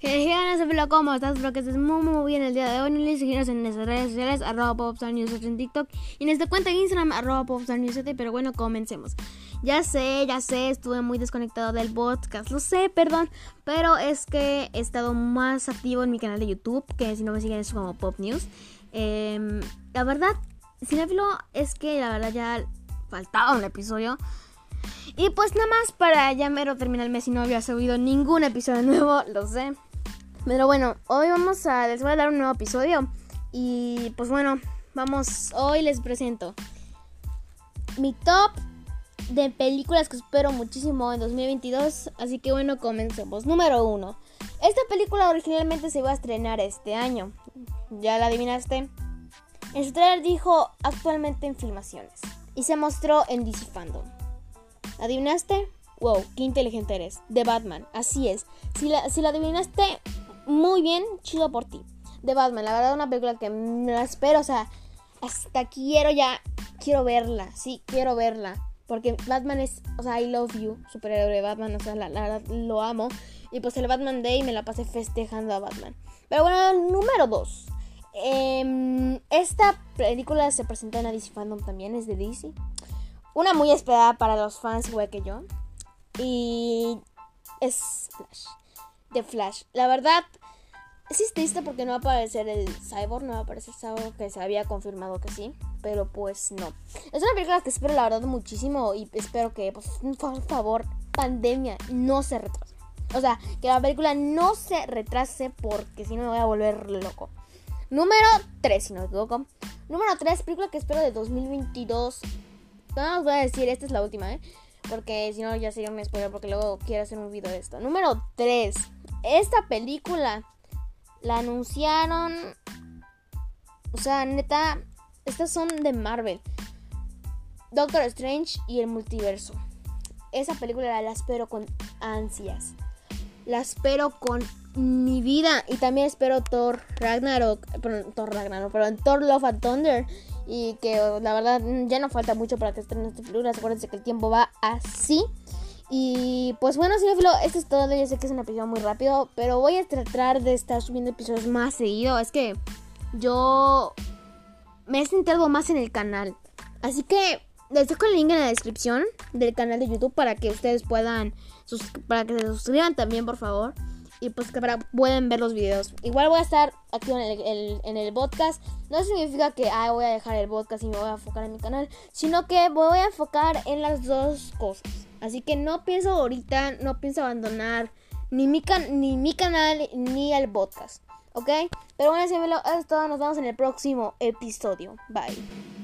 Filo, ¿cómo estás? Espero que estés muy muy bien el día de hoy. No olvides en nuestras redes sociales, arroba popstarnews en TikTok y en esta cuenta de Instagram, arroba popstarnews Pero bueno, comencemos. Ya sé, ya sé, estuve muy desconectado del podcast, lo sé, perdón. Pero es que he estado más activo en mi canal de YouTube, que si no me siguen es como Pop News. Em, la verdad, Cinefilo, es que la verdad ya faltaba un episodio. Y pues nada más para ya mero terminar el mes y no había subido ningún episodio nuevo, lo sé. Pero bueno, hoy vamos a, les voy a dar un nuevo episodio. Y pues bueno, vamos, hoy les presento mi top de películas que espero muchísimo en 2022. Así que bueno, comencemos. Número 1. Esta película originalmente se iba a estrenar este año. ¿Ya la adivinaste? En su trailer dijo actualmente en filmaciones. Y se mostró en DC Fandom. ¿Adivinaste? Wow, qué inteligente eres. De Batman, así es. Si la, si la adivinaste muy bien, chido por ti. De Batman, la verdad, una película que me la espero, o sea, hasta quiero ya, quiero verla, sí, quiero verla. Porque Batman es, o sea, I love you, superhéroe de Batman, o sea, la, verdad lo amo. Y pues el Batman Day me la pasé festejando a Batman. Pero bueno, número 2. Em, esta película se presenta en la DC Fandom también, es de DC. Una muy esperada para los fans, igual que yo. Y es Flash. De Flash. La verdad, sí es triste porque no va a aparecer el Cyborg, no va a aparecer el Cyborg, que se había confirmado que sí. Pero pues no. Es una película que espero la verdad muchísimo y espero que, pues, por favor, pandemia, no se retrase. O sea, que la película no se retrase porque si no me voy a volver loco. Número 3, si no me equivoco. Número 3, película que espero de 2022 no os voy a decir, esta es la última, ¿eh? Porque si no, ya sería un spoiler porque luego quiero hacer un video de esto. Número 3. Esta película la anunciaron. O sea, neta, estas son de Marvel. Doctor Strange y el multiverso. Esa película la espero con ansias. La espero con mi vida. Y también espero Thor Ragnarok. Thor Ragnarok, pero Thor Love and Thunder y que la verdad ya no falta mucho para que estén estas películas. Acuérdense que el tiempo va así. Y pues bueno, cinefilo, esto es todo. Yo sé que es un episodio muy rápido, pero voy a tratar de estar subiendo episodios más seguido. Es que yo me he sentado más en el canal. Así que les dejo el link en la descripción del canal de YouTube para que ustedes puedan para que se suscriban también, por favor y pues que para, pueden ver los videos. Igual voy a estar aquí en el, en el podcast. No significa que ah, voy a dejar el podcast y me voy a enfocar en mi canal, sino que voy a enfocar en las dos cosas. Así que no pienso ahorita, no pienso abandonar ni mi, ni mi canal ni el podcast. ¿Ok? Pero bueno, si me lo es todo. Nos vemos en el próximo episodio. Bye.